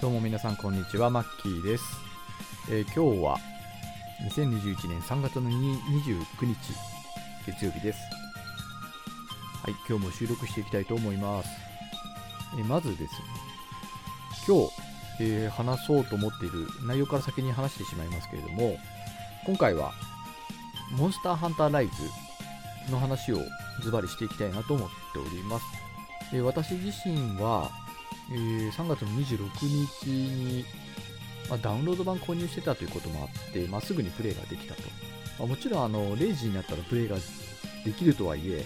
どうも皆さんこんにちは、マッキーです。えー今日は2021年3月の29日、月曜日です。はい、今日も収録していきたいと思います。えーまずですね、今日、えー話そうと思っている内容から先に話してしまいますけれども、今回は、モンスターハンターライズの話をズバリしていきたいなと思っております。え私自身は、えー3月の26日に、まあ、ダウンロード版購入してたということもあって、まあ、すぐにプレイができたと。まあもちろんあの0時になったらプレイができるとはいえ、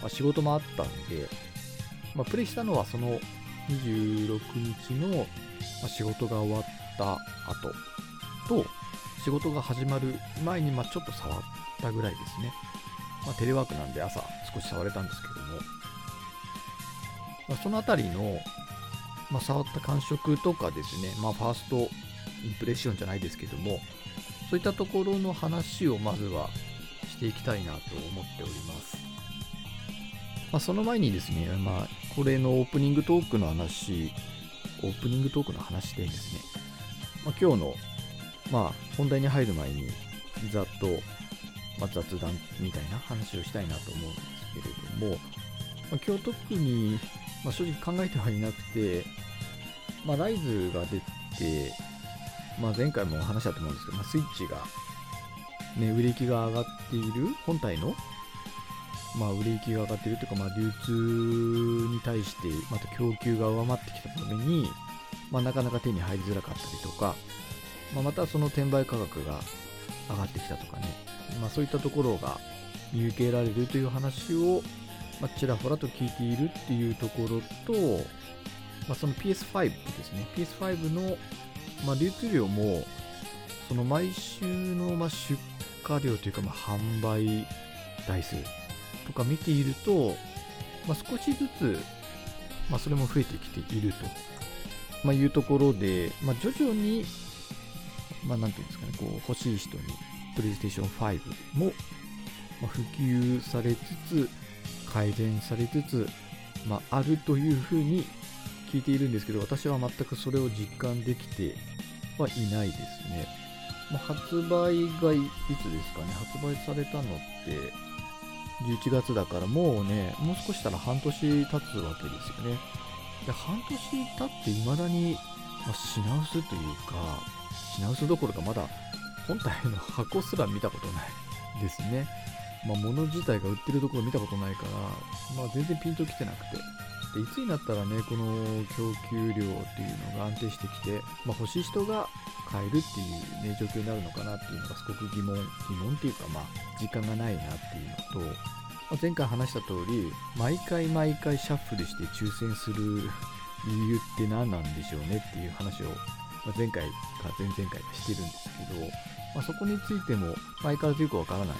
まあ、仕事もあったんで、まあ、プレイしたのはその26日の、仕事が終わった後と、仕事が始まる前にまちょっと触ったぐらいですね。まあ、テレワークなんで朝少し触れたんですけども、ま、そのあたりの、まあ、触った感触とかですね、まあ、ファーストインプレッションじゃないですけども、そういったところの話をまずはしていきたいなと思っております。まあ、その前にですね、まあ、これのオープニングトークの話、オープニングトークの話でですね、まあ、今日の、まあ、本題に入る前に、ざっと、まあ、雑談みたいな話をしたいなと思うんですけれども、まあ、今日特に、まあ、正直考えてはいなくて、まあ、ライズが出て、まあ、前回も話したと思うんですけど、まあ、スイッチが、ね、売れ行きが上がっている本体の、まあ、売れ行きが上がっているというか、まあ、流通に対してまた供給が上回ってきたために、まあ、なかなか手に入りづらかったりとか、まあ、またその転売価格が上がってきたとかね、まあ、そういったところが見受けられるという話を、まあ、ちらほらと聞いているっていうところと、まあ、その PS5 ですね。PS5 の、まあ、流通量もその毎週のまあ出荷量というかまあ販売台数とか見ていると、まあ、少しずつ、まあ、それも増えてきていると、まあ、いうところで、まあ、徐々に、まあ、なんていうんですかねこう欲しい人に PlayStation 5もまあ普及されつつ改善されつつ、まあ、あるというふうに聞いているんですけど私は全くそれを実感できてはいないですね、まあ、発売がいいつですかね？発売されたのって11月だからもうねもう少ししたら半年経つわけですよねで半年経って未だに、まあ品薄というか品薄どころかまだ本体の箱すら見たことないですね。まあ、物自体が売ってるところ見たことないから、まあ、全然ピンときてなくて。でいつになったらね、この供給量っていうのが安定してきて、まあ、欲しい人が買えるっていう、ね、状況になるのかなっていうのがすごく疑問、疑問っていうか、まあ、時間がないなっていうのと、まあ、前回話した通り、毎回毎回シャッフルして抽選する 理由って何なんでしょうねっていう話を、まあ、前回か前々回かしてるんですけど、まあ、そこについても相変わらずよくわからないな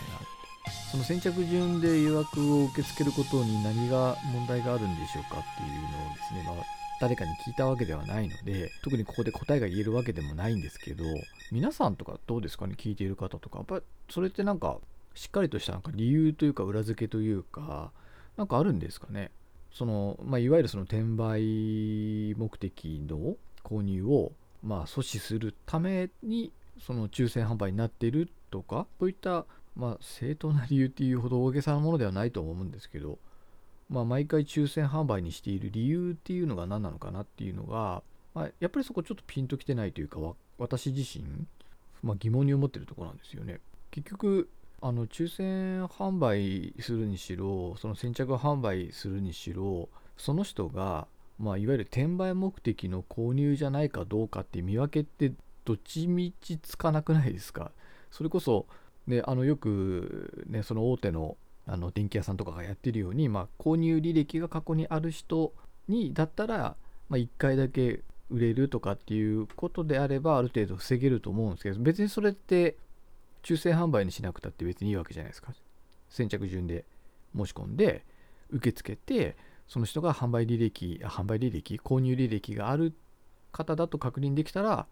その先着順で予約を受け付けることに何が問題があるんでしょうかっていうのをですね、まあ、誰かに聞いたわけではないので特にここで答えが言えるわけでもないんですけど皆さんとかどうですかね聞いている方とか。やっぱりそれってなんかしっかりとしたなんか理由というか裏付けというかなんかあるんですかね。その、まあ、いわゆるその転売目的の購入をまあ阻止するためにその抽選販売になっているとかそういったまあ正当な理由っていうほど大げさなものではないと思うんですけどまあ毎回抽選販売にしている理由っていうのが何なのかなっていうのが、まあ、やっぱりそこちょっとピンときてないというか私自身、まあ、疑問に思ってるところなんですよね。結局あの抽選販売するにしろその先着販売するにしろその人が、まあ、いわゆる転売目的の購入じゃないかどうかって見分けってどっちみちつかなくないですか？それこそ、ね、あのよく、ね、その大手のあの電気屋さんとかがやってるように、まあ、購入履歴が過去にある人にだったら、まあ、1回だけ売れるとかっていうことであればある程度防げると思うんですけど別にそれって抽選販売にしなくたって別にいいわけじゃないですか。先着順で申し込んで受け付けてその人が販売履歴販売履歴購入履歴がある方だと確認できたら、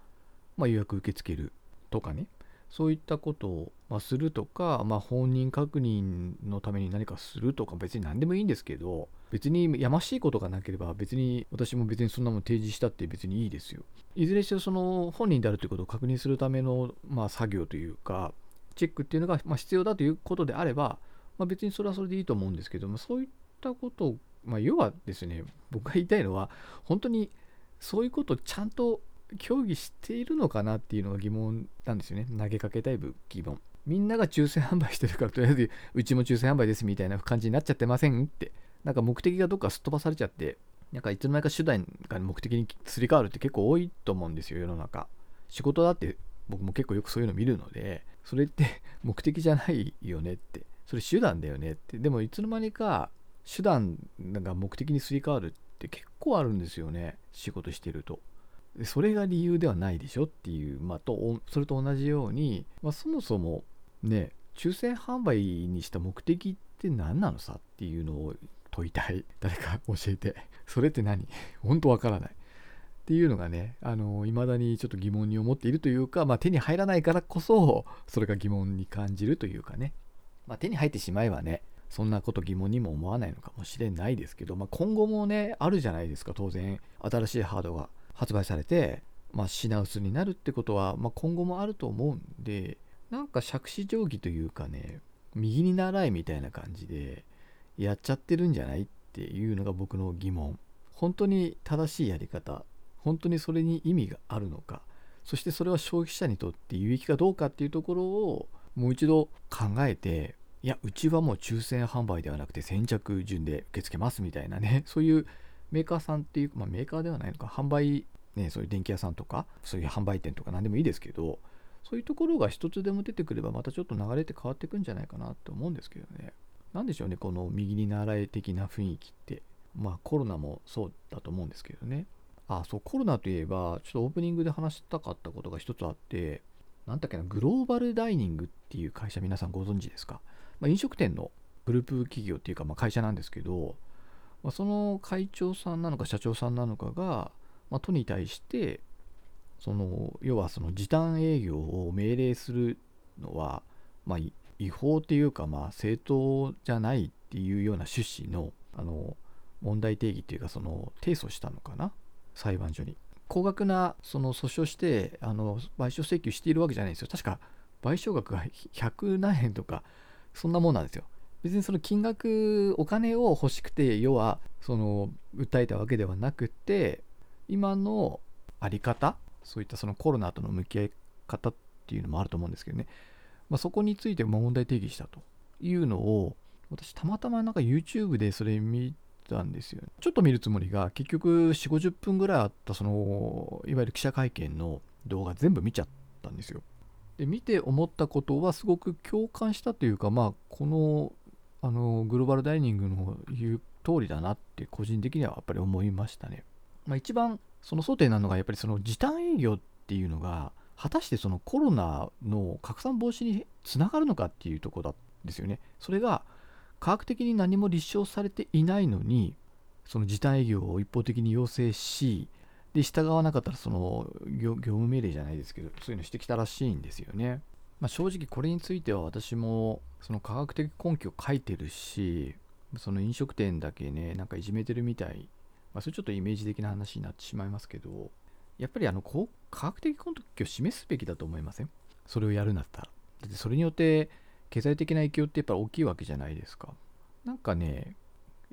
まあ、予約受け付けるとかね。そういったことを、まあ、するとか、まあ、本人確認のために何かするとか別に何でもいいんですけど、別にやましいことがなければ別に私も別にそんなもん提示したって別にいいですよ。いずれにせよその本人であるということを確認するための、まあ、作業というかチェックっていうのが、ま必要だということであれば、ま、別にそれはそれでいいと思うんですけどもそういったことを、ま、要はですね僕が言いたいのは本当にそういうことをちゃんと協議しているのかなっていうのが疑問なんですよね。投げかけたい疑問みんなが抽選販売してるからとりあえずうちも抽選販売ですみたいな感じになっちゃってませんって。なんか目的がどっかすっ飛ばされちゃってなんかいつの間にか手段が目的にすり替わるって結構多いと思うんですよ世の中。仕事だって僕も結構よくそういうの見るのでそれって目的じゃないよねって。それ手段だよねって。でもいつの間にか手段が目的にすり替わるって結構あるんですよね。仕事してると。それが理由ではないでしょっていう、まあ、とそれと同じように、まあ、そもそもね抽選販売にした目的って何なのさっていうのを問いたい。誰か教えて。それって何？本当わからない。っていうのがねあの未だにちょっと疑問に思っているというか、まあ、手に入らないからこそそれが疑問に感じるというかね、まあ、手に入ってしまえばねそんなこと疑問にも思わないのかもしれないですけど、まあ、今後もねあるじゃないですか当然。新しいハードが。発売されて、まあ、品薄になるってことは、まあ、今後もあると思うんでなんか杓子定規というかね右に習いみたいな感じでやっちゃってるんじゃないっていうのが僕の疑問。本当に正しいやり方本当にそれに意味があるのかそしてそれは消費者にとって有益かどうかっていうところをもう一度考えていやうちはもう抽選販売ではなくて先着順で受け付けますみたいなねそういうメーカーさんっていう、まあ、メーカーではないのか販売ねそういう電気屋さんとかそういう販売店とか何でもいいですけどそういうところが一つでも出てくればまたちょっと流れって変わってくんじゃないかなと思うんですけどね。何でしょうねこの右に習い的な雰囲気って。まあコロナもそうだと思うんですけどね。あそうコロナといえばちょっとオープニングで話したかったことが一つあって何だっけなグローバルダイニングっていう会社皆さんご存知ですか、まあ、飲食店のグループ企業っていうかまあ会社なんですけど、まあ、その会長さんなのか社長さんなのかが、まあ、都に対してその要はその時短営業を命令するのは、まあ、違法っていうか、まあ、正当じゃないっていうような趣旨のあの問題定義っていうかその提訴したのかな？裁判所に。高額なその訴訟してあの賠償請求しているわけじゃないですよ。確か賠償額が100何円とかそんなもんなんですよ。別にその金額お金を欲しくて要はその訴えたわけではなくて今の在り方そういったそのコロナとの向き合い方っていうのもあると思うんですけどね、まあ、そこについて問題定義したというのを私たまたまなんか YouTube でそれ見たんですよ、ちょっと見るつもりが結局4 5 0分ぐらいあったそのいわゆる記者会見の動画全部見ちゃったんですよ。で見て思ったことはすごく共感したというかまあこのあのグローバルダイニングの言う通りだなって個人的にはやっぱり思いましたね、まあ、一番その想定なのがやっぱりその時短営業っていうのが果たしてそのコロナの拡散防止につながるのかっていうところですよね。それが科学的に何も立証されていないのにその時短営業を一方的に要請しで従わなかったらその業務命令じゃないですけどそういうのしてきたらしいんですよね。まあ、正直これについては私もその科学的根拠を書いてるしその飲食店だけねなんかいじめてるみたいまあ、それちょっとイメージ的な話になってしまいますけど、やっぱりあの科学的根拠を示すべきだと思いません？それをやるんだったら。だってそれによって経済的な影響ってやっぱ大きいわけじゃないですか。なんかね、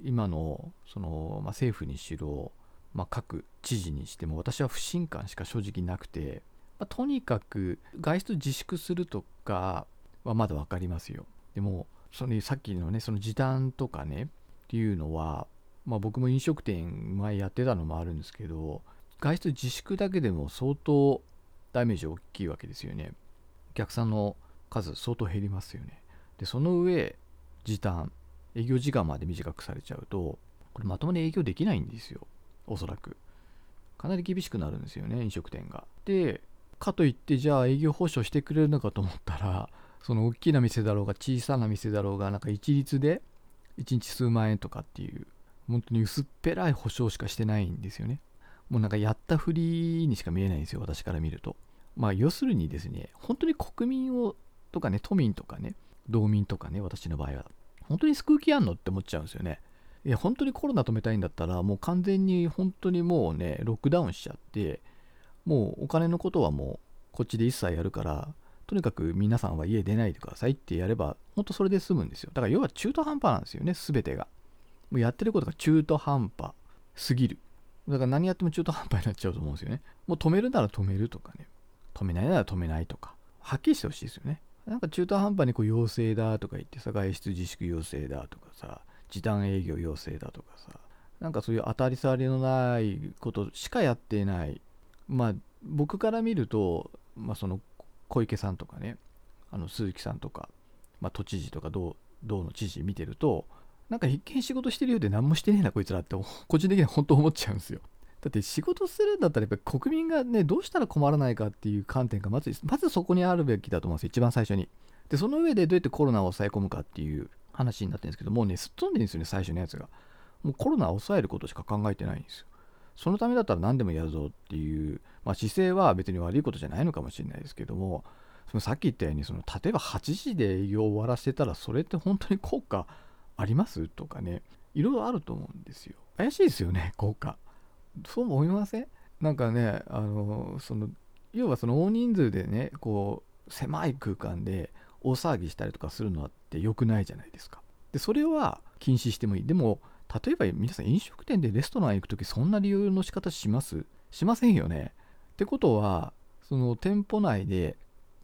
今のその、まあ、政府にしろ、まあ、各知事にしても私は不信感しか正直なくて、まあ、とにかく外出自粛するとかはまだ分かりますよ。でもそのさっきのねその時短とかねっていうのはまあ、僕も飲食店前やってたのもあるんですけど外出自粛だけでも相当ダメージ大きいわけですよね。お客さんの数相当減りますよね。でその上時短営業時間まで短くされちゃうとこれまともに営業できないんですよ。おそらく。かなり厳しくなるんですよね飲食店が。でかといってじゃあ営業保証してくれるのかと思ったら その大きな店だろうが小さな店だろうがなんか一律で1日数万円とかっていう本当に薄っぺらい保証しかしてないんですよね。もうなんかやったふりにしか見えないんですよ、私から見ると。まあ要するにですね、本当に国民をとかね、都民とかね、道民とかね、私の場合は。本当に救う気あんのって思っちゃうんですよね。いや本当にコロナ止めたいんだったらもう完全に本当にもうねロックダウンしちゃってもうお金のことはもうこっちで一切やるからとにかく皆さんは家出ないでくださいってやれば本当それで済むんですよ。だから要は中途半端なんですよね全てが。もうやってることが中途半端すぎる。だから何やっても中途半端になっちゃうと思うんですよね。もう止めるなら止めるとかね。止めないなら止めないとか。はっきりしてほしいですよね。なんか中途半端にこう要請だとか言ってさ外出自粛要請だとかさ時短営業要請だとかさなんかそういう当たり障りのないことしかやってないまあ僕から見ると、まあ、その小池さんとかねあの鈴木さんとか、まあ、都知事とか道道の知事見てるとなんか一見仕事してるようで何もしてねえなこいつらって個人的には本当思っちゃうんですよ。だって仕事するんだったらやっぱり国民がねどうしたら困らないかっていう観点がまずまずそこにあるべきだと思うんですよ一番最初に。でその上でどうやってコロナを抑え込むかっていう話になってるんですけどもうねすっ飛んでるんですよね最初のやつが。もうコロナを抑えることしか考えてないんですよ。そのためだったら何でもやるぞっていう、まあ、姿勢は別に悪いことじゃないのかもしれないですけどもそのさっき言ったようにその例えば8時で営業終わらせたらそれって本当に効果ありますとかねいろいろあると思うんですよ。怪しいですよね効果。そう思いません？なんかねあのその要はその大人数でねこう狭い空間で大騒ぎしたりとかするのって良くないじゃないですか。でそれは禁止してもいい。でも例えば皆さん飲食店でレストラン行く時そんな理由の仕方します？しませんよね。ってことはその店舗内で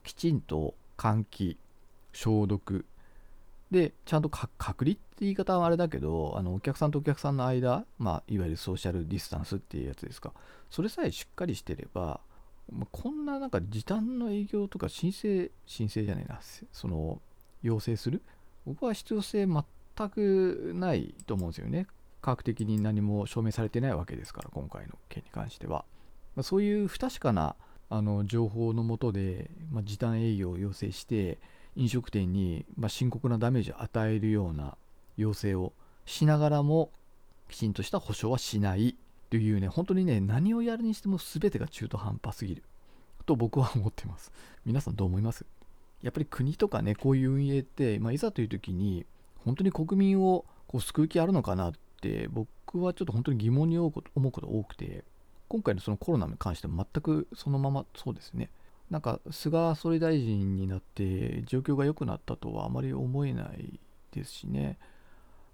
きちんと換気消毒でちゃんと隔離って言い方はあれだけどあのお客さんとお客さんの間、まあ、いわゆるソーシャルディスタンスっていうやつですか。それさえしっかりしてれば、まあ、こんななんか時短の営業とか申請申請じゃないなその要請する？僕は必要性全全くないと思うんですよね。科学的に何も証明されてないわけですから今回の件に関しては、まあ、そういう不確かなあの情報のもとで、まあ、時短営業を要請して飲食店に、ま深刻なダメージを与えるような要請をしながらもきちんとした保証はしないというね本当にね何をやるにしても全てが中途半端すぎる。と僕は思ってます。皆さんどう思います？やっぱり国とかねこういう運営って、まあ、いざという時に本当に国民をこう救う気あるのかなって僕はちょっと本当に疑問に思うこと多くて今回のそのコロナに関しても全くそのままそうですね。なんか菅総理大臣になって状況が良くなったとはあまり思えないですしね。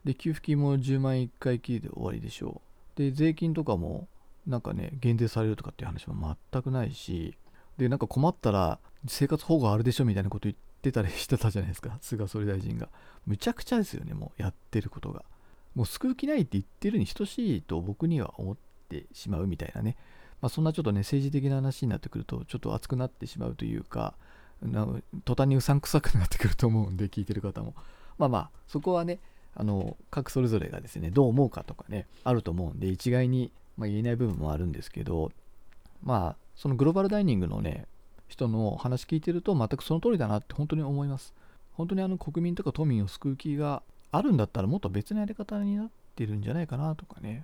で給付金も10万円1回きりで終わりでしょう。で税金とかもなんかね減税されるとかっていう話も全くないしでなんか困ったら生活保護あるでしょみたいなこと言ってたりしてたじゃないですか。菅総理大臣が。むちゃくちゃですよねもうやってることが。もう救う気ないって言ってるに等しいと僕には思ってしまうみたいなね。まあ、そんなちょっとね政治的な話になってくるとちょっと熱くなってしまうというか途端にうさんくさくなってくると思うんで聞いてる方も。まあまあそこはねあの各それぞれがですねどう思うかとかねあると思うんで一概に、ま言えない部分もあるんですけどまあそのグローバルダイニングのね人の話聞いてると全くその通りだなって本当に思います本当にあの国民とか都民を救う気があるんだったらもっと別のやり方になってるんじゃないかなとかね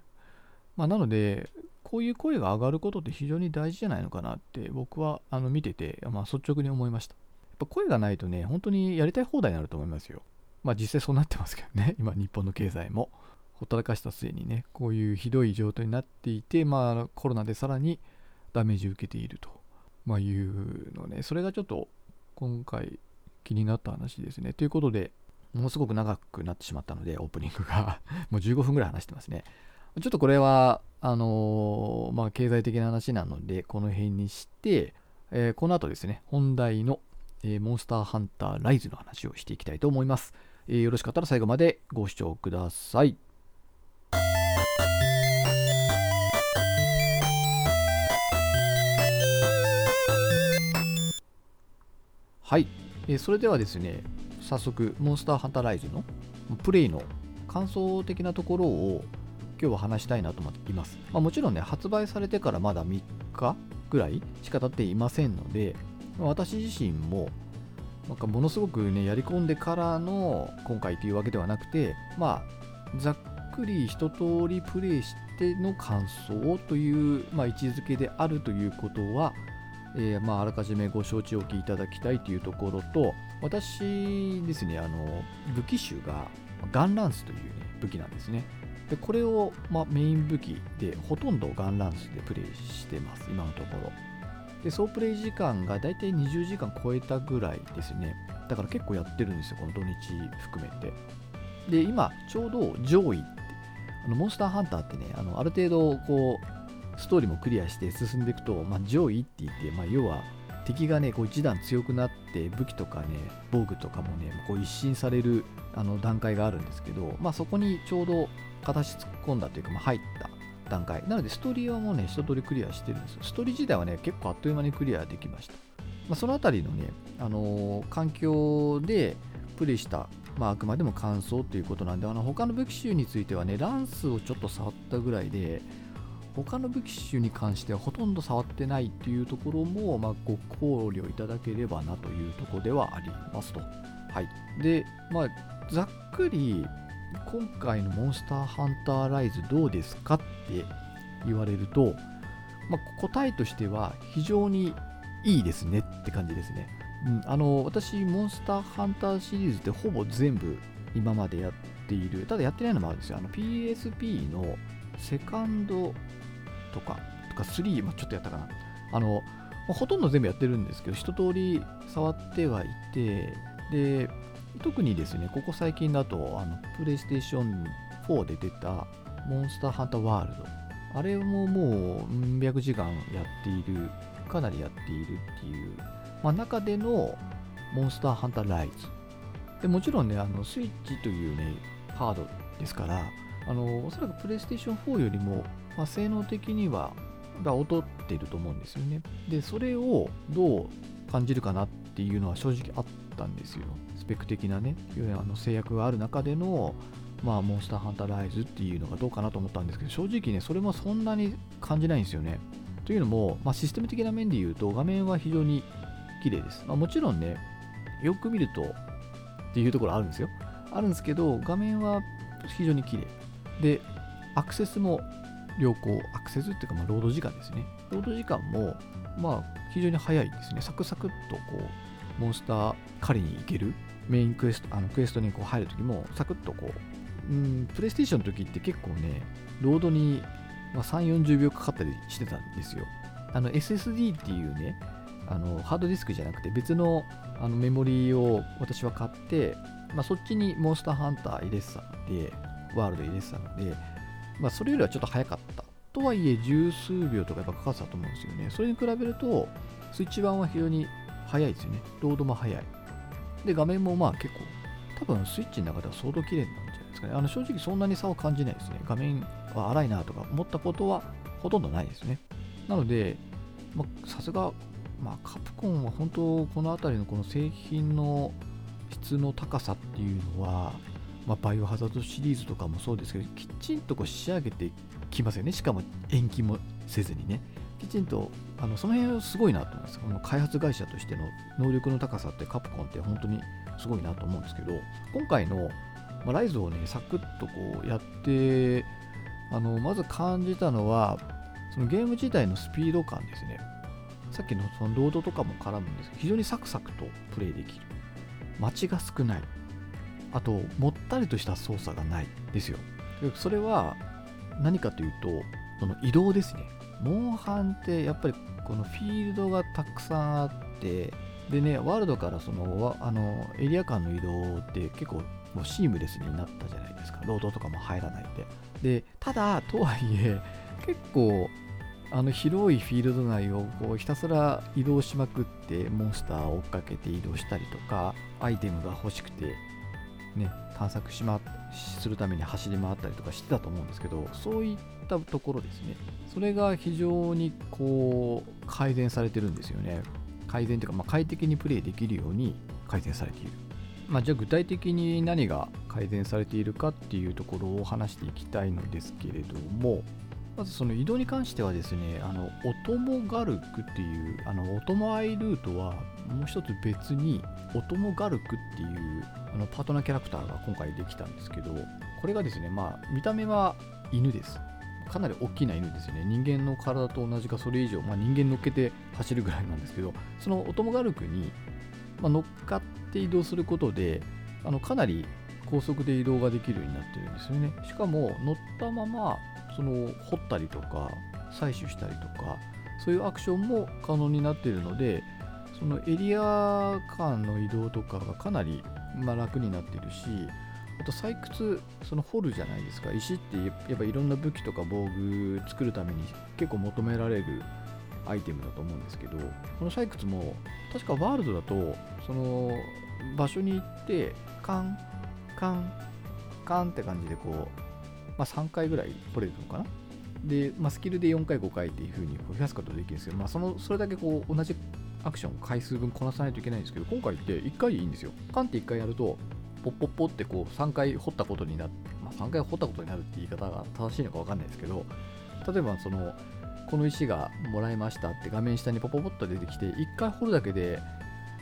まあなのでこういう声が上がることって非常に大事じゃないのかなって僕はあの見てて、まあ、率直に思いました。やっぱ声がないとね、本当にやりたい放題になると思いますよ。まあ実際そうなってますけどね、今日本の経済も。ほったらかした末にね、こういうひどい状態になっていて、まあコロナでさらにダメージを受けていると、まあ、いうのね、それがちょっと今回気になった話ですね。ということで、ものすごく長くなってしまったので、オープニングが もう15分ぐらい話してますね。ちょっとこれは、あのー、まあ、経済的な話なので、この辺にして、えー、この後ですね、本題の、えー、モンスターハンターライズの話をしていきたいと思います。えよろしかったら最後までご視聴ください。はい、えそれではですね、早速、モンスターハンターライズのプレイの感想的なところを今日は話したいなと思っています。まあ、もちろんね、発売されてからまだ3日ぐらいしか経っていませんので、私自身もなんかものすごくね、やり込んでからの今回というわけではなくて、まあ、ざっくり一通りプレイしての感想という、まあ、位置づけであるということは、えー、まあ、あらかじめご承知おきいただきたいというところと、私ですね、あの武器種がガンランスという、ね、武器なんですね。でこれを、まあ、メイン武器でほとんどガンランスでプレイしてます今のところ。で総プレイ時間がだいたい20時間超えたぐらいですね。だから結構やってるんですよこの土日含めて。で今ちょうど上位あのモンスターハンターってねあのある程度こうストーリーもクリアして進んでいくと、まあ、上位って言って、まあ、要は敵がねこう一段強くなって武器とかね防具とかもねこう一新されるあの段階があるんですけど、まあ、そこにちょうど形突っ込んだというか、まあ、入った段階。なのでストーリーはもうね一通りクリアしてるんですよ。ストーリー自体はね結構あっという間にクリアできました、まあ、そのあたりのね、あのー、環境でプレイしたまあ、あくまでも感想ということなんで、あの他の武器種についてはね、ランスをちょっと触ったぐらいで、他の武器種に関してはほとんど触ってないっていうところも、まあ、ご考慮いただければなというところではありますと。はい。で、まあ、ざっくり、今回のモンスターハンターライズどうですかって言われると、まあ、答えとしては非常にいいですねって感じですね。うん、あの私、モンスターハンターシリーズってほぼ全部今までやっている。ただやってないのもあるんですよ。あの PSP のセカンドとか、とか3、まあ、ちょっとやったかな。あの、まあ、ほとんど全部やってるんですけど、一通り触ってはいて、で、特にですね、ここ最近だと、あの、プレイステーション4で出た、モンスターハンターワールド。あれももう、うん百時間やっている、かなりやっているっていう、まあ、中での、モンスターハンターライズ。でもちろんね、あの、スイッチというね、ハードですから、あの、おそらくプレイステーション4よりも、まあ、性能的にはが劣ってると思うんですよね。で、それをどう感じるかなっていうのは正直あったんですよ。スペック的なね、あの制約がある中での、まあ、モンスターハンターライズっていうのがどうかなと思ったんですけど、正直ね、それもそんなに感じないんですよね。というのも、まあ、システム的な面で言うと、画面は非常に綺麗です。まあ、もちろんね、よく見るとっていうところあるんですよ。あるんですけど、画面は非常に綺麗。で、アクセスも良好、アクセスっていうか、まあ、ロード時間ですね。ロード時間も、まあ、非常に早いですね。サクサクっと、こう、モンスター狩りに行ける、メインクエスト、あのクエストにこう入るときも、サクッとこう、うん、プレイステーションの時って結構ね、ロードに、ま、3、40秒かかったりしてたんですよ。あの、SSD っていうね、あのハードディスクじゃなくて別のあのメモリーを私は買って、まあ、そっちにモンスターハンター入れてたので、ワールド入れてたので、まあ、それよりはちょっと早かった。とはいえ、十数秒とかやっぱかかってたと思うんですよね。それに比べると、スイッチ版は非常に早いですよね。ロードも早い。で、画面もまあ結構、多分スイッチの中では相当綺麗なんじゃないですかね。あの正直そんなに差を感じないですね。画面は荒いなとか思ったことはほとんどないですね。なので、さすが、まあ、カプコンは本当この辺りのこの製品の質の高さっていうのは、まあ、バイオハザードシリーズとかもそうですけど、きちんとこう仕上げてきますよね。しかも延期もせずにね。きちんと、あのその辺はすごいなと思います。この開発会社としての能力の高さってカプコンって本当にすごいなと思うんですけど、今回の、まあ、ライズをね、サクッとこうやって、あのまず感じたのは、そのゲーム自体のスピード感ですね。さっきのそのロードとかも絡むんですけど、非常にサクサクとプレイできる。待ちが少ない。あと、もったりとした操作がないですよ。それは何かというと、その移動ですね。モンハンってやっぱりこのフィールドがたくさんあって、でね、ワールドからそのあのエリア間の移動って結構もうシームレスになったじゃないですか。ロードとかも入らないで。で、ただ、とはいえ、結構あの広いフィールド内をこうひたすら移動しまくってモンスターを追っかけて移動したりとかアイテムが欲しくてね、探索しまするために走り回ったりとかしてたと思うんですけど、そういったところですね。それが非常にこう改善されてるんですよね。改善というか、まあ、快適にプレイできるように改善されている。まあ、じゃあ具体的に何が改善されているかっていうところを話していきたいのですけれども、まずその移動に関してはですね、あの、オトモガルクっていう、あの、オトモアイルートはもう一つ別に、オトモガルクっていうあのパートナーキャラクターが今回できたんですけど、これがですね、まあ、見た目は犬です。かなり大きな犬ですよね。人間の体と同じかそれ以上、まあ、人間乗っけて走るぐらいなんですけど、そのオトモガルクに、まあ、乗っかって移動することで、あのかなり高速で移動ができるようになってるんですよねしかも乗ったままその掘ったりとか採取したりとかそういうアクションも可能になっているのでそのエリア間の移動とかがかなりまあ楽になってるしあと採掘その掘るじゃないですか。石ってやっぱいろんな武器とか防具作るために結構求められるアイテムだと思うんですけどこの採掘も確かワールドだとその場所に行ってカンカンカンって感じでこう、まあ、3回ぐらい掘れるのかな。で、まあ、スキルで4回5回っていう風に増やすことができるんですけど、まあ、そのそれだけこう同じアクションを回数分こなさないといけないんですけど今回って1回でいいんですよ。カンって1回やるとポッポッポってこう3回掘ったことになって、まあ、3回掘ったことになるって言い方が正しいのか分かんないですけど例えばそのこの石がもらいましたって画面下にポポポッと出てきて1回掘るだけで、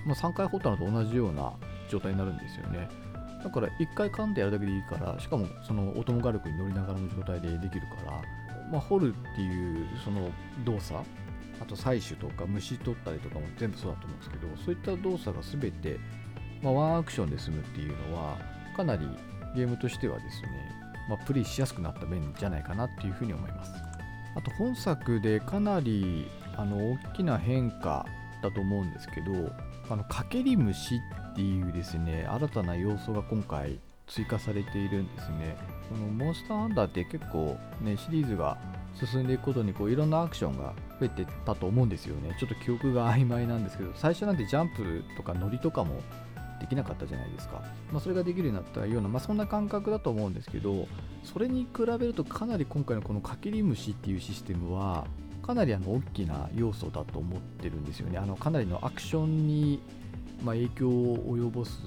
まあ、3回掘ったのと同じような状態になるんですよね。だから1回噛んでやるだけでいいからしかもそのオトモガルクに乗りながらの状態でできるから、まあ、掘るっていうその動作あと採取とか虫取ったりとかも全部そうだと思うんですけどそういった動作が全て、まあ、ワンアクションで済むっていうのはかなりゲームとしてはですね、まあ、プレイしやすくなった面じゃないかなっていうふうに思います。あと本作でかなりあの大きな変化だと思うんですけどあのかけり虫っていうですね新たな要素が今回追加されているんですね。このモンスターハンターって結構ねシリーズが進んでいくことにこういろんなアクションが増えてたと思うんですよね。ちょっと記憶が曖昧なんですけど最初なんてジャンプとかノリとかもできなかったじゃないですか、まあ、それができるようになったような、まあ、そんな感覚だと思うんですけどそれに比べるとかなり今回のこのかけり虫っていうシステムはかなりあの大きな要素だと思ってるんですよね。あのかなりのアクションにま影響を及ぼす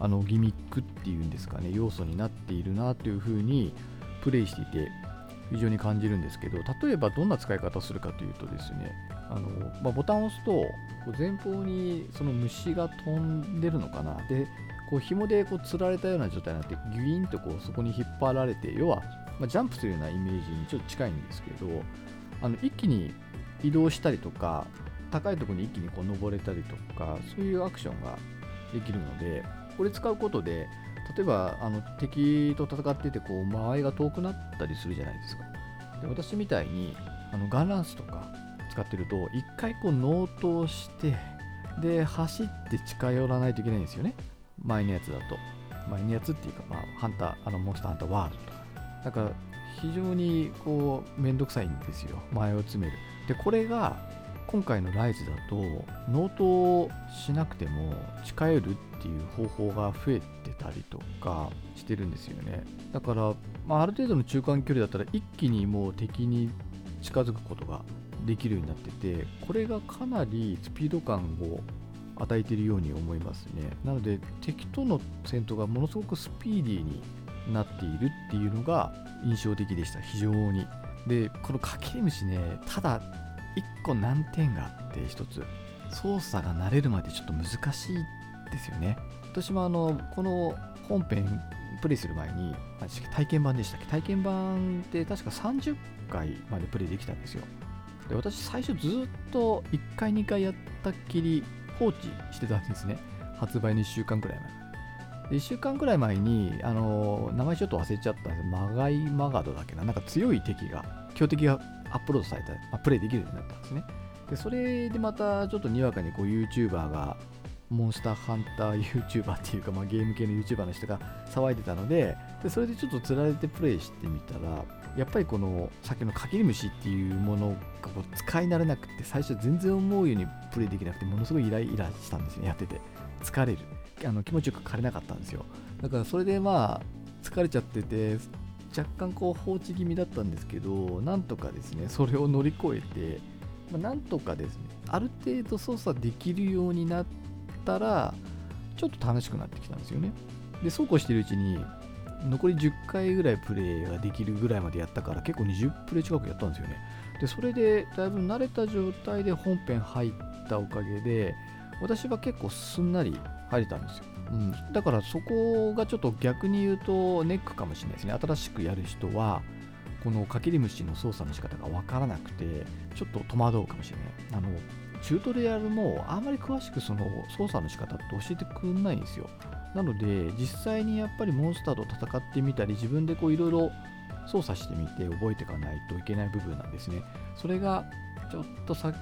あのギミックっていうんですかね要素になっているなというふうにプレイしていて非常に感じるんですけど例えばどんな使い方をするかというとですねあの、まあ、ボタンを押すと前方にその虫が飛んでるのかな。でこう紐でこう釣られたような状態になってギュインとこうそこに引っ張られて要は、ま、ジャンプするようなイメージにちょっと近いんですけどあの一気に移動したりとか高いところに一気にこう登れたりとかそういうアクションができるのでこれ使うことで例えばあの敵と戦っててこう間合いが遠くなったりするじゃないですか。で私みたいにあのガンランスとか使ってると一回こう納刀してで走って近寄らないといけないんですよね。前のやつだと。前のやつっていうか、まあ、ハンターあのモンスターハンターワールド。とかだから非常にこうめんどくさいんですよ。前を詰める。でこれが今回のライズだと納刀しなくても近寄るっていう方法が増えてたりとかしてるんですよね。だから、まあ、ある程度の中間距離だったら一気にもう敵に近づくことができるようになっててこれがかなりスピード感を与えているように思いますね。なので敵との戦闘がものすごくスピーディーになっているっていうのが印象的でした。非常に。でこのかけり虫ねただ1個難点があって1つ。操作が慣れるまでちょっと難しいですよね。私もあのこの本編プレイする前に体験版でしたっけ？体験版って確か30回までプレイできたんですよ。で私最初ずっと1回2回やったっきり放置してたんですね。発売の1週間くらい前。で1週間くらい前にあの名前ちょっと忘れちゃったんです。マガイマガドだけな？なんか強い敵が強敵がアップロードされた、まあ、プレイできるようになったんですね。でそれでまたちょっとにわかにこう YouTuber がモンスターハンター YouTuber っていうか、まあ、ゲーム系の YouTuber の人が騒いでたのででそれでちょっとつられてプレイしてみたらやっぱりこのさっきのかけり虫っていうものがこう使い慣れなくて最初全然思うようにプレイできなくてものすごいイライラしたんですねやってて。疲れる。あの気持ちよく枯れなかったんですよ。だからそれでまあ疲れちゃってて若干こう放置気味だったんですけどなんとかですねそれを乗り越えて、まあ、なんとかですねある程度操作できるようになったらちょっと楽しくなってきたんですよね。でそうこうしてるうちに残り10回ぐらいプレイができるぐらいまでやったから結構20プレイ近くやったんですよね。でそれでだいぶ慣れた状態で本編入ったおかげで私は結構すんなり入れたんですよ、うん、だからそこがちょっと逆に言うとネックかもしれないですね。新しくやる人はこのかけり虫の操作の仕方が分からなくてちょっと戸惑うかもしれない。あのチュートリアルもあんまり詳しくその操作の仕方って教えてくんないんですよ。なので実際にやっぱりモンスターと戦ってみたり自分でこういろいろ操作してみて覚えていかないといけない部分なんですね。それがちょっとさっ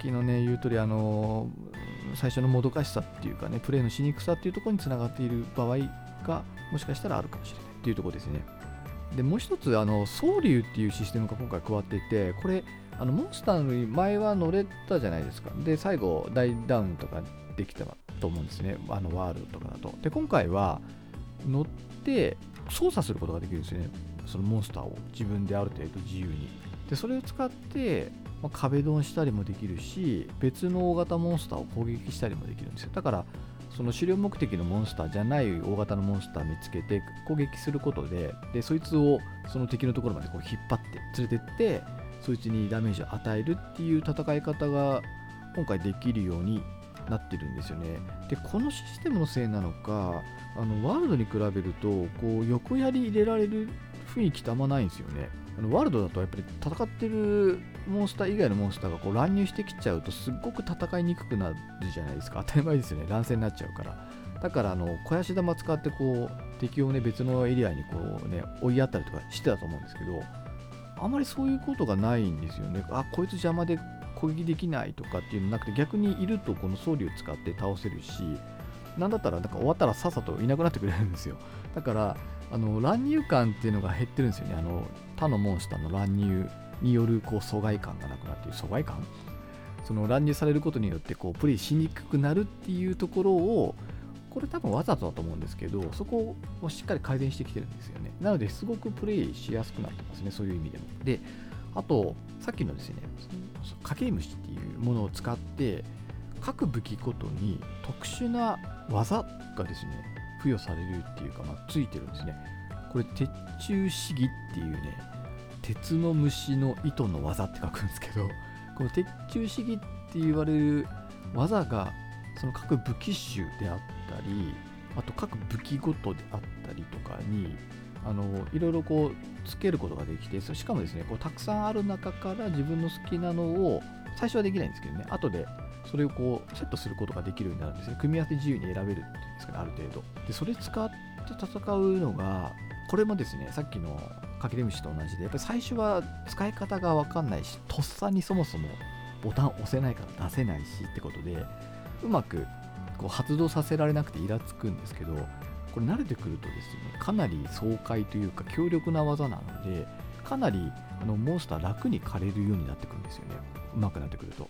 きのね言う通りあの最初のもどかしさっていうかねプレイのしにくさっていうところにつながっている場合がもしかしたらあるかもしれない。っていうところですね。でもう一つあの総流っていうシステムが今回加わっていてこれあのモンスターの前は乗れたじゃないですか。で最後大ダウンとかできたと思うんですね。あのワールドとかだと。で今回は乗って操作することができるんですよね。そのモンスターを。自分である程度自由に。でそれを使ってまあ、壁ドンしたりもできるし別の大型モンスターを攻撃したりもできるんですよ。だからその狩猟目的のモンスターじゃない大型のモンスター見つけて攻撃することででそいつをその敵のところまでこう引っ張って連れてってそいつにダメージを与えるっていう戦い方が今回できるようになってるんですよね。でこのシステムのせいなのかあのワールドに比べるとこう横槍入れられる雰囲気ってあんまないんですよね。ワールドだとやっぱり戦ってるモンスター以外のモンスターがこう乱入してきちゃうとすっごく戦いにくくなるじゃないですか。当たり前ですよね。乱戦になっちゃうから。だからあの肥やし玉使ってこう敵をね別のエリアにこうね追いやったりとかしてたと思うんですけどあまりそういうことがないんですよね。あこいつ邪魔で攻撃できないとかっていうのなくて逆にいるとこの総理を使って倒せるしなんだったらなんか終わったらさっさといなくなってくれるんですよ。だからあの乱入感っていうのが減ってるんですよね。あの他のモンスターの乱入によるこう疎外感がなくなっている疎外感？その乱入されることによってこうプレイしにくくなるっていうところをこれ多分わざとだと思うんですけどそこをしっかり改善してきてるんですよね。なのですごくプレイしやすくなってますねそういう意味でも。であとさっきのですねかけ虫っていうものを使って各武器ごとに特殊な技がですね付与されるっていうか、まあ、ついてるんですね。これ鉄柱試技っていうね鉄の虫の糸の技って書くんですけどこの鉄柱試技って言われる技がその各武器種であったりあと各武器ごとであったりとかにあのいろいろこうつけることができてしかもですねこうたくさんある中から自分の好きなのを最初はできないんですけどね後でそれをこうセットすることができるようになるんですね。組み合わせ自由に選べるっていうんですかねある程度。でそれ使って戦うのがこれもですねさっきのかけり虫と同じでやっぱり最初は使い方が分かんないしとっさにそもそもボタン押せないから出せないしってことでうまくこう発動させられなくてイラつくんですけどこれ慣れてくるとですねかなり爽快というか強力な技なのでかなりあのモンスター楽に狩れるようになってくるんですよね。うまくなってくると。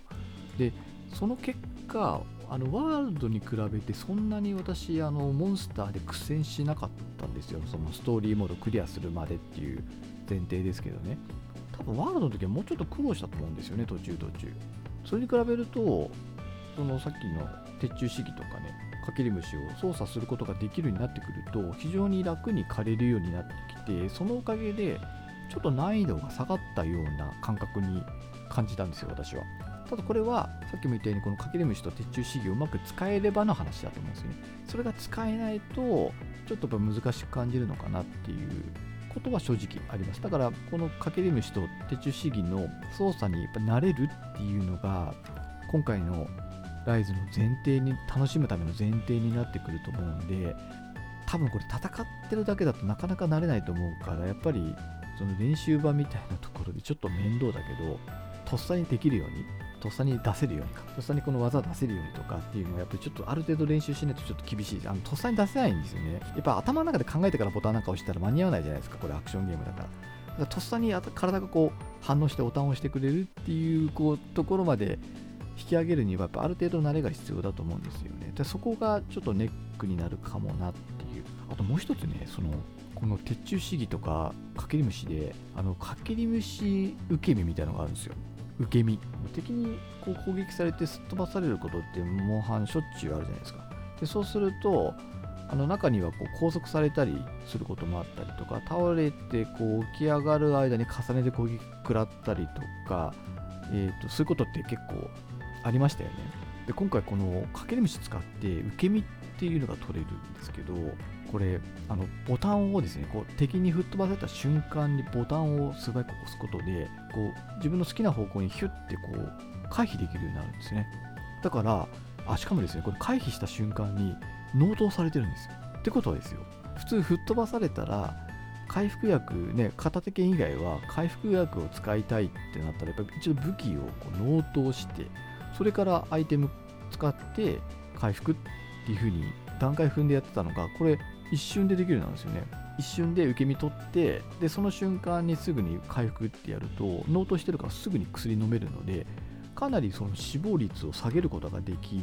でその結果あのワールドに比べてそんなに私あのモンスターで苦戦しなかったんですよ。そのストーリーモードクリアするまでっていう前提ですけどね。多分ワールドの時はもうちょっと苦労したと思うんですよね途中途中。それに比べるとそのさっきの鉄柱試技とかねかけり虫を操作することができるようになってくると非常に楽に狩れるようになってきてそのおかげでちょっと難易度が下がったような感覚に感じたんですよ私は。ただこれはさっきも言ったようにこのかけり虫と鉄柱試技をうまく使えればの話だと思うんですよね。それが使えないとちょっとやっぱ難しく感じるのかなっていうことは正直あります。だからこのかけり虫と鉄柱試技の操作にやっぱ慣れるっていうのが今回のライズの前提に楽しむための前提になってくると思うんで多分これ戦ってるだけだとなかなか慣れないと思うからやっぱりその練習場みたいなところでちょっと面倒だけどとっさにできるようにとっさに出せるようにかとっさにこの技出せるようにとかっていうのはやっぱりちょっとある程度練習しないとちょっと厳しい。あのとっさに出せないんですよね。やっぱ頭の中で考えてからボタンなんか押したら間に合わないじゃないですかこれアクションゲームだから。だからとっさに体がこう反応してボタンを押してくれるっていうこうところまで引き上げるにはやっぱある程度慣れが必要だと思うんですよね。でそこがちょっとネックになるかもなっていう。あともう一つねそのこの鉄柱試技とかかけり虫であのかけり虫受け身みたいなのがあるんですよ。受け身。敵にこう攻撃されてすっ飛ばされることってモンハンしょっちゅうあるじゃないですか。でそうするとあの中にはこう拘束されたりすることもあったりとか倒れてこう起き上がる間に重ねて攻撃食らったりとか、えー、とそういうことって結構ありましたよね。で今回このかけ虫使って受け身っていうのが取れるんですけどこれあのボタンをですねこう敵に吹っ飛ばされた瞬間にボタンを素早く押すことでこう自分の好きな方向にヒュッてこう回避できるようになるんですね。だからあしかもですねこれ回避した瞬間に納刀されてるんですよ。ってことはですよ。普通吹っ飛ばされたら回復薬ね片手剣以外は回復薬を使いたいってなったらやっぱり一度武器をこう納刀してそれからアイテム使って回復っっていう風に段階踏んでやってたのがこれ一瞬でできるようなんですよね。一瞬で受け身取ってでその瞬間にすぐに回復ってやると納刀してるからすぐに薬飲めるのでかなりその死亡率を下げることができる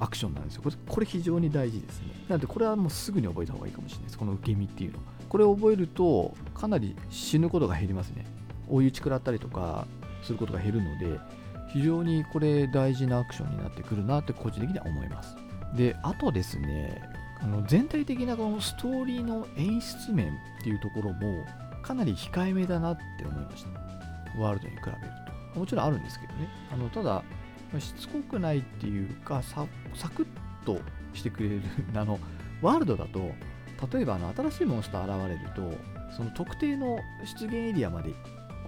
アクションなんですよ。これこれ非常に大事ですね。なのでこれはもうすぐに覚えた方がいいかもしれないです。この受け身っていうのこれを覚えるとかなり死ぬことが減りますね。追い打ち食らったりとかすることが減るので非常にこれ大事なアクションになってくるなって個人的には思います。であとですねあの全体的なこのストーリーの演出面っていうところもかなり控えめだなって思いました。ワールドに比べると。もちろんあるんですけどね。あのただしつこくないっていうかサクッとしてくれる あのワールドだと例えばあの新しいモンスター現れるとその特定の出現エリアまで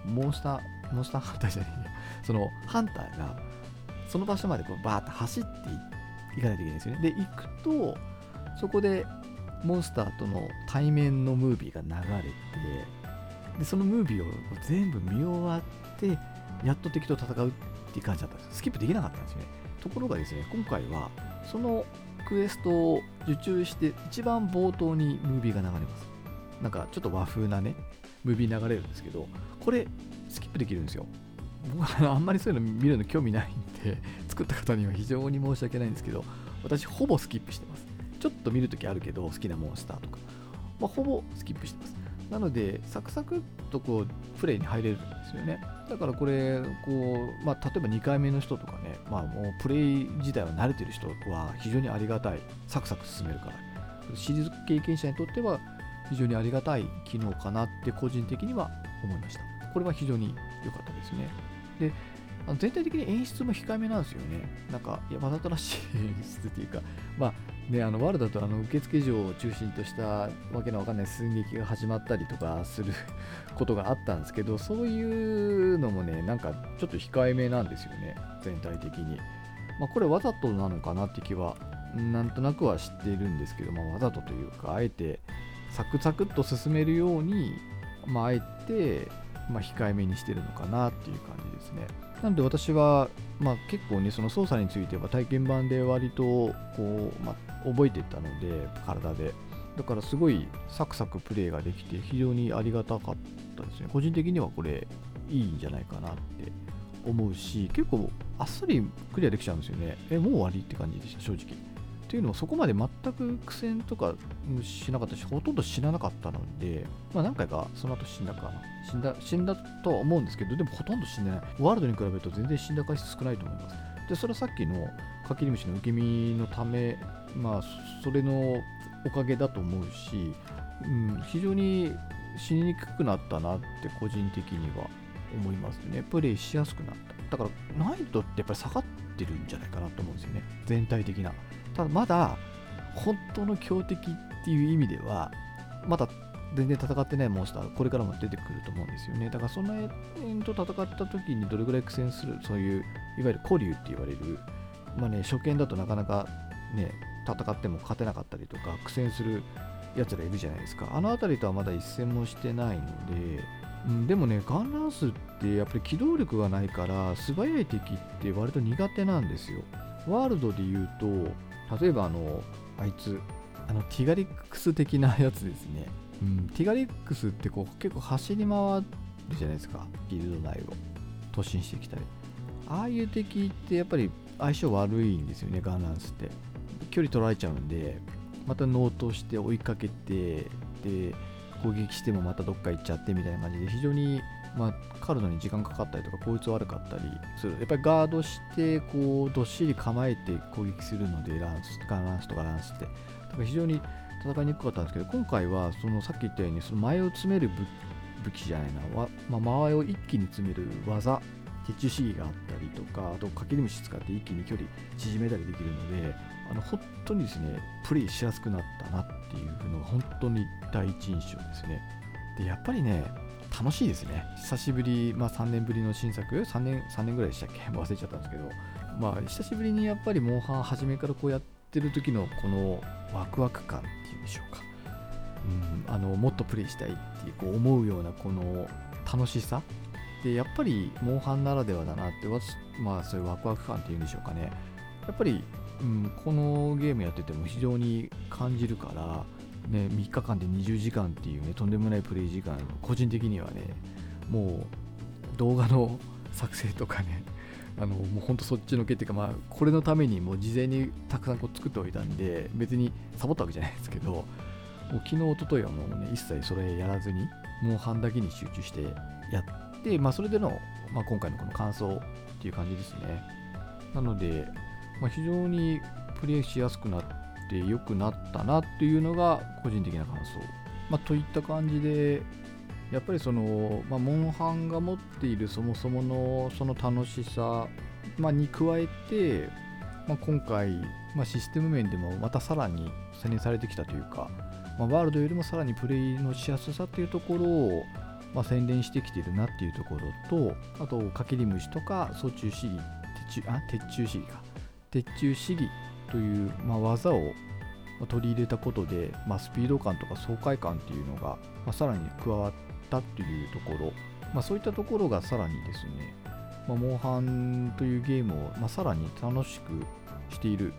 モンスターモンスターハンターじゃないねそのハンターがその場所までこうバーッと走ってい行かないといけないんですよね。で行くとそこでモンスターとの対面のムービーが流れてでそのムービーを全部見終わってやっと敵と戦うっていう感じだったんですスキップできなかったんですよね。ところがですね今回はそのクエストを受注して一番冒頭にムービーが流れます。なんかちょっと和風なねムービー流れるんですけどこれスキップできるんですよ。僕 はあんまりそういうの見るの興味ないんで 作った方には非常に申し訳ないんですけど私ほぼスキップしてます。ちょっと見るときあるけど好きなモンスターとか、まあ、ほぼスキップしてます。なのでサクサクとこうプレイに入れるんですよね。だからこれこう、まあ、例えば2回目の人とかね、まあ、もうプレイ自体は慣れてる人は非常にありがたい。サクサク進めるから。シリーズ経験者にとっては非常にありがたい機能かなって個人的には思いました。これは非常に良かったですね。であの全体的に演出も控えめなんですよね。なんか、いや、わざとらしい演出っていうか、まあ、ね、あのワールドだとあの受付所を中心としたわけのわかんない寸劇が始まったりとかすることがあったんですけど、そういうのもね、なんかちょっと控えめなんですよね、全体的に。まあ、これわざとなのかなって気は、なんとなくは知っているんですけど、まあ、わざとというか、あえてサクサクっと進めるように、まあ、あえて、まあ、控えめにしてるのかなっていう感じですね。なので私は、まあ、結構ね、その操作については体験版で割とこう、まあ、覚えていたので、体で。だからすごいサクサクプレイができて非常にありがたかったですね。個人的にはこれいいんじゃないかなって思うし、結構あっさりクリアできちゃうんですよね。え、もう終わりって感じでした、正直。っていうのはそこまで全く苦戦とかしなかったし、ほとんど死ななかったので、まあ何回かその後死んだかな。死んだ、死んだとは思うんですけど、でもほとんど死んでない。ワールドに比べると全然死んだ回数少ないと思います。で、それはさっきのカキリムシの受け身のため、まあ、それのおかげだと思うし、うん、非常に死ににくくなったなって個人的には思いますね。プレイしやすくなった。だからナイトってやっぱり下がってるんじゃないかなと思うんですよね。全体的な。ただまだ本当の強敵っていう意味では、まだ全然戦ってないモンスター、これからも出てくると思うんですよね。だからその辺と戦った時にどれぐらい苦戦する、そういういわゆる古流って言われる、まあね、初見だとなかなかね、戦っても勝てなかったりとか、苦戦するやつらいるじゃないですか。あの辺りとはまだ一戦もしてないので、ん、でもね、ガンランスってやっぱり機動力がないから、素早い敵って割と苦手なんですよ。ワールドで言うと、例えばあの、あいつ、あのティガリックス的なやつですね。うん、ティガリックスってこう結構走り回るじゃないですか、ギルド内を突進してきたり。ああいう敵ってやっぱり相性悪いんですよね、ガンランスって。距離取られちゃうんで、また納刀して追いかけて、で、攻撃してもまたどっか行っちゃってみたいな感じで、非常に、まあ、狩るのに時間かかったりとか、効率悪かったりする。やっぱりガードして、こう、どっしり構えて攻撃するので、ランス、ガンランスとかランスって。だから非常に戦いにくかったんですけど、今回はそのさっき言ったように、その前を詰める武器じゃないな、わまあ、前を一気に詰める技、鉄柱試技があったりとか、あとかける虫使って一気に距離縮めたりできるので、あの本当にですね、プレイしやすくなったなっていうのが本当に第一印象ですね。で、やっぱりね、楽しいですね。久しぶり、まあ3年ぶりの新作、3年、3年ぐらいでしたっけ？忘れちゃったんですけど、まあ久しぶりにやっぱりモンハン初めからこうやってる時のこのワクワク感っていうんでしょうか、うん、あのもっとプレイしたいっていうこう思うようなこの楽しさ。でやっぱりモンハンならではだなってまあそういうワクワク感っていうんでしょうかね。やっぱり、うん、このゲームやってても非常に感じるからね、3日間で20時間っていうね、とんでもないプレイ時間、個人的にはね、もう動画の作成とかね、あのもうほんとそっちのけっていうか、まあ、これのためにもう事前にたくさんこう作っておいたんで、別にサボったわけじゃないですけど、もう昨日、おとといはもうね、一切それやらずに、もう半だけに集中してやって、まあ、それでの、まあ、今回のこの感想っていう感じですね。なので、まあ、非常にプレイしやすくなって良くなったなっていうのが個人的な感想。まあ、といった感じで、やっぱりその、まあ、モンハンが持っているそもそものその楽しさ、まあ、に加えて、まあ、今回、まあ、システム面でもまたさらに洗練されてきたというか、まあ、ワールドよりもさらにプレイのしやすさっていうところを、まあ、洗練してきてるなっていうところとあとかけり虫とか総中試技鉄柱あ鉄柱試技か鉄柱試技という、まあ、技を取り入れたことで、まあ、スピード感とか爽快感っていうのが、まあ、さらに加わったっていうところ、まあ、そういったところがさらにですね、ま、モンハンというゲームを、ま、さらに楽しくしている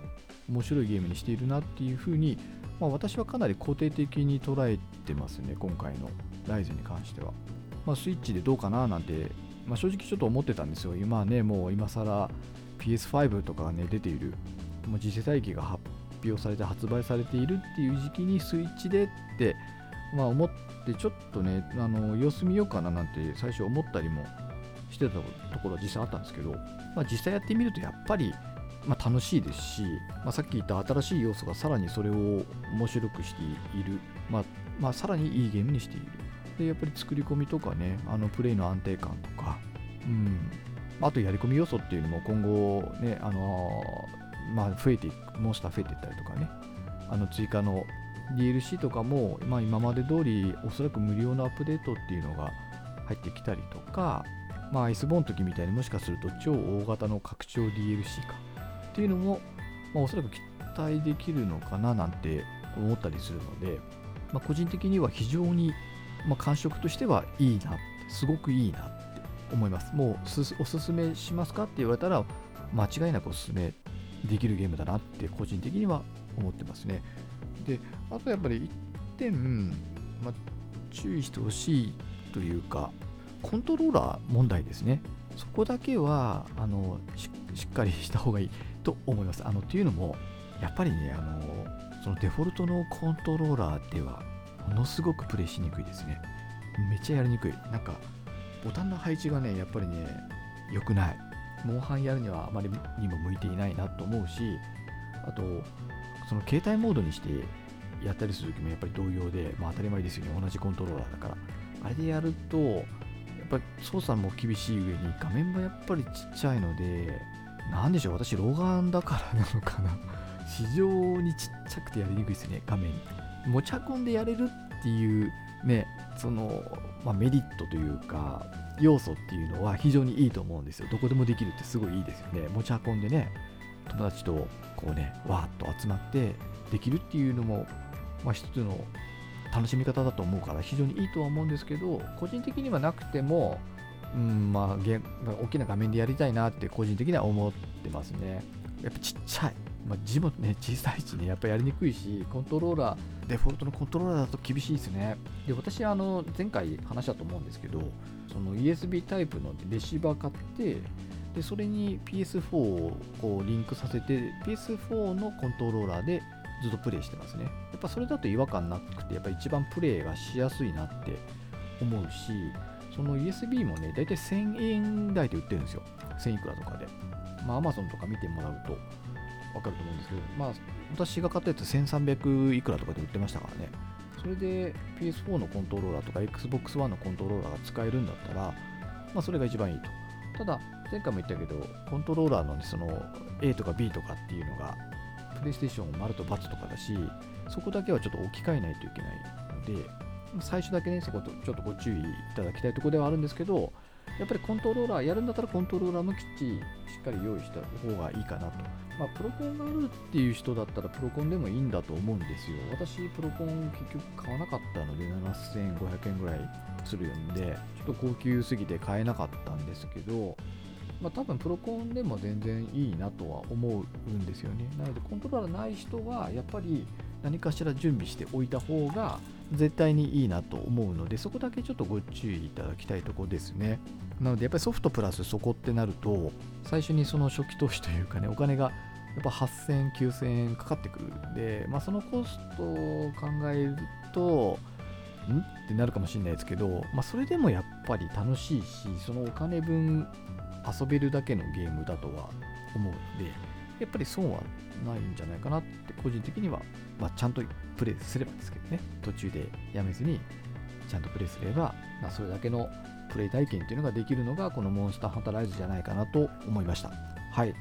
面白いゲームにしているなっていうふうに、ま、私はかなり肯定的に捉えてますね今回のライズに関しては、ま、スイッチでどうかななんて、ま、正直ちょっと思ってたんですよ。今ねもう今更 PS5 とかがね出ているもう次世代機が発表されて発売されているっていう時期にスイッチでって、まあ、思ってちょっとねあの様子見ようかななんて最初思ったりもしてたところは実際あったんですけど、まあ、実際やってみるとやっぱり、まあ、楽しいですし、まあ、さっき言った新しい要素がさらにそれを面白くしている、まあまあ、さらにいいゲームにしている。でやっぱり作り込みとかねあのプレイの安定感とか、うん、あとやり込み要素っていうのも今後ね、あのまあ、増えていく、モンスター増えていったりとかね、あの追加の DLC とかも、まあ、今まで通りおそらく無料のアップデートっていうのが入ってきたりとか、まあ、アイスボーンの時みたいにもしかすると超大型の拡張 DLC かっていうのも、まあ、おそらく期待できるのかななんて思ったりするので、まあ、個人的には非常に、まあ、感触としてはいいなすごくいいなって思います。もうおすすめしますかって言われたら間違いなくおすすめできるゲームだなって個人的には思ってますね。で、あとやっぱり一点、ま、注意してほしいというか、コントローラー問題ですね。そこだけはあのしっかりした方がいいと思います。あのっていうのも、やっぱりね、あのそのデフォルトのコントローラーでは、ものすごくプレイしにくいですね。めっちゃやりにくい。なんか、ボタンの配置がね、やっぱりね、良くない。モンハンやるにはあまりにも向いていないなと思うしあとその携帯モードにしてやったりする時もやっぱり同様で、まあ、当たり前ですよね。同じコントローラーだから。あれでやるとやっぱり操作も厳しい上に画面もやっぱりちっちゃいのでなんでしょう私老眼だからなのかな。非常にちっちゃくてやりにくいですね画面。持ち運んでやれるっていうねその、まあ、メリットというか要素っていうのは非常にいいと思うんですよ。どこでもできるってすごいいいですよね。持ち運んでね、友達とこうね、わーっと集まってできるっていうのも、まあ、一つの楽しみ方だと思うから非常にいいとは思うんですけど、個人的にはなくても、うんまあ、大きな画面でやりたいなって個人的には思ってますね。やっぱちっちゃい。まあ、字もね、小さいしね、やっぱやりにくいし、コントローラー、デフォルトのコントローラーだと厳しいですね。で、私、あの、前回話したと思うんですけど、その USB タイプのレシーバー買ってでそれに PS4 をこうリンクさせて PS4 のコントローラーでずっとプレイしてますね。やっぱそれだと違和感なくてやっぱ一番プレイがしやすいなって思うしその USB もねだいたい1000円台で売ってるんですよ。1000いくらとかで。まあ Amazon とか見てもらうとわかると思うんですけどまあ私が買ったやつ1300いくらとかで売ってましたからねそれで PS4 のコントローラーとか Xbox One のコントローラーが使えるんだったら、まあ、それが一番いいと。ただ、前回も言ったけど、コントローラーの,、ね、その A とか B とかっていうのが、プレイステーション丸と×とかだし、そこだけはちょっと置き換えないといけないので、最初だけね、そことちょっとご注意いただきたいところではあるんですけど、やっぱりコントローラーやるんだったらコントローラーもきっちりしっかり用意した方がいいかなと。まあ、プロコンがあるっていう人だったらプロコンでもいいんだと思うんですよ。私、プロコン結局買わなかったので7500円ぐらいするんで、ちょっと高級すぎて買えなかったんですけど、まあ、多分プロコンでも全然いいなとは思うんですよね。なのでコントローラーない人はやっぱり何かしら準備しておいた方が絶対にいいなと思うのでそこだけちょっとご注意いただきたいところですね。なのでやっぱりソフトプラスそこってなると最初にその初期投資というかねお金がやっぱ8000、9000円かかってくるんで、まあ、そのコストを考えると、ん？ってなるかもしれないですけど、まあ、それでもやっぱり楽しいし、そのお金分遊べるだけのゲームだとは思うので、やっぱり損はないんじゃないかなって個人的には、まあ、ちゃんとプレイすればですけどね、途中でやめずにちゃんとプレイすれば、まあ、それだけのプレイ体験っていうのができるのがこのモンスターハンターライズじゃないかなと思いました。はい。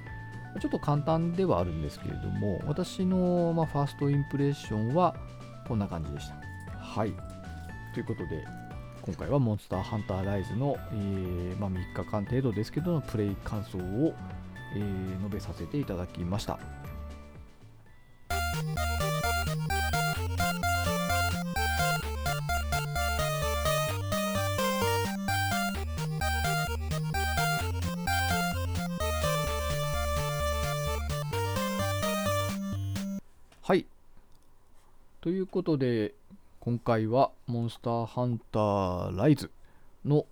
ちょっと簡単ではあるんですけれども、私の、まあ、ファーストインプレッションはこんな感じでした。はい。ということで、今回はモンスターハンターライズの、えー、まあ、3日間程度ですけどのプレイ感想を、えー、述べさせていただきました。ということで、今回はモンスターハンターライズの、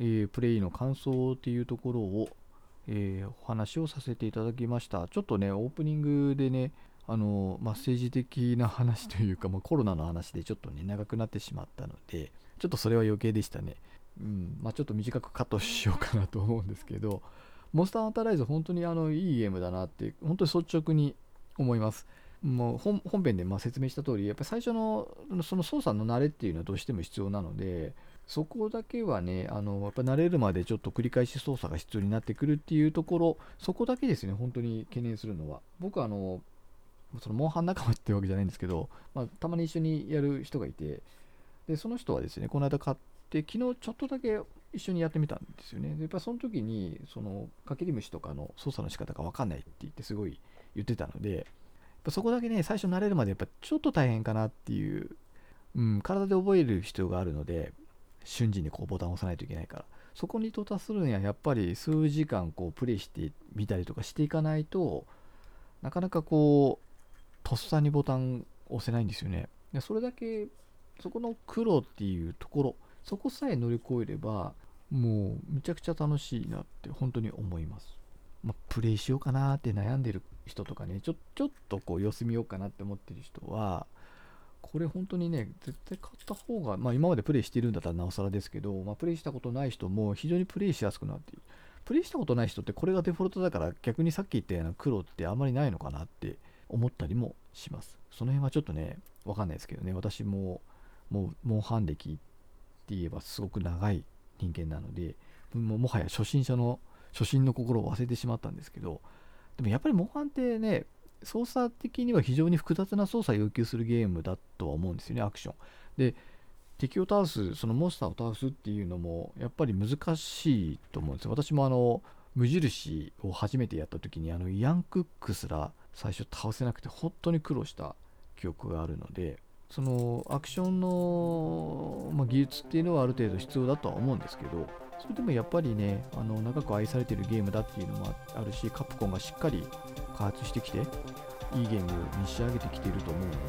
えー、プレイの感想っていうところを、えー、お話をさせていただきました。ちょっとね、オープニングでね、あのまあ、政治的な話というか、まあ、コロナの話でちょっとね、長くなってしまったので、ちょっとそれは余計でしたね。うんまあ、ちょっと短くカットしようかなと思うんですけど、モンスターハンターライズ、本当にあのいいゲームだなって、本当に率直に思います。もう本編でま説明した通りやっぱり最初のその操作の慣れっていうのはどうしても必要なのでそこだけはねあのやっぱ慣れるまでちょっと繰り返し操作が必要になってくるっていうところそこだけですね本当に懸念するのは。僕はあのそのモンハン仲間っていうわけじゃないんですけど、まあ、たまに一緒にやる人がいてでその人はですねこの間買って昨日ちょっとだけ一緒にやってみたんですよね。でやっぱその時にそのかけり虫とかの操作の仕方が分かんないって言ってすごい言ってたのでそこだけね、最初慣れるまでやっぱちょっと大変かなっていう、うん、体で覚える必要があるので、瞬時にこうボタンを押さないといけないから、そこに到達するにはやっぱり数時間こうプレイしてみたりとかしていかないとなかなかこうとっさにボタン押せないんですよね。でそれだけそこの苦労っていうところそこさえ乗り越えればもうめちゃくちゃ楽しいなって本当に思います。まあ、プレイしようかなって悩んでる人とかねちょちょっとこう様子見ようかなって思ってる人はこれ本当にね絶対買った方が、まあ、今までプレイしてるんだったらなおさらですけど、まあ、プレイしたことない人も非常にプレイしやすくなっている。プレイしたことない人ってこれがデフォルトだから逆にさっき言ったような苦労ってあんまりないのかなって思ったりもします。その辺はちょっとねわかんないですけどね。私ももうモンハン歴って言えばすごく長い人間なのでももはや初心者の初心の心を忘れてしまったんですけどでもやっぱりモンハンってね、操作的には非常に複雑な操作を要求するゲームだとは思うんですよね、アクション。で、敵を倒す、そのモンスターを倒すっていうのも、やっぱり難しいと思うんですよ。私もあの、無印を初めてやった時に、あの、ヤンクックすら最初倒せなくて、本当に苦労した記憶があるので、そのアクションの、まあ、技術っていうのはある程度必要だとは思うんですけど、それでもやっぱりね、あの長く愛されてるゲームだっていうのもあるし、カプコンがしっかり開発してきて、いいゲームに仕上げてきていると思うので、こ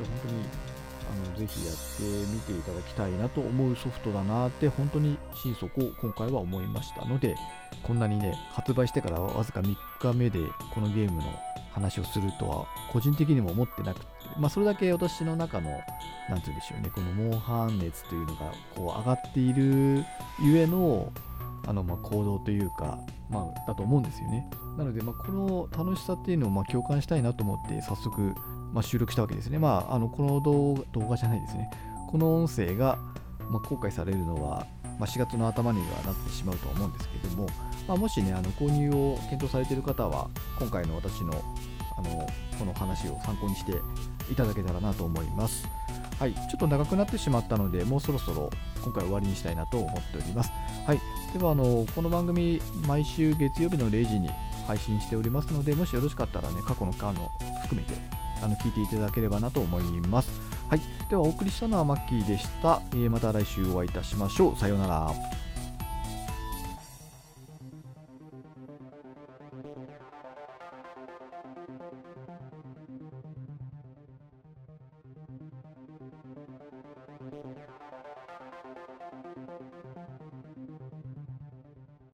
れ本当にあのぜひやってみていただきたいなと思うソフトだなって本当に心底今回は思いましたのでこんなにね発売してからわずか3日目でこのゲームの話をするとは個人的にも思ってなくて、まあ、それだけ私の中の何て言うんでしょうね。このモンハン熱というのがこう上がっているゆえのあのま行動というか、まあ、だと思うんですよね。なので、まあ、この楽しさっていうのをま共感したいなと思って早速、ま収録したわけですね。まああのこの動画じゃないですね。この音声が、ま公開されるのは、ま4月の頭にはなってしまうとは思うんですけども、まあ、もしね、あの購入を検討されている方は、今回の私のあのこの話を参考にしていただけたらなと思います。はい、ちょっと長くなってしまったので、もうそろそろ今回終わりにしたいなと思っております。はい、ではあのこの番組毎週月曜日の0時に配信しておりますのでもしよろしかったらね過去の感を含めてあの聞いていただければなと思います。はい。ではお送りしたのはマッキーでした、えーまた来週お会いいたしましょう。さようなら。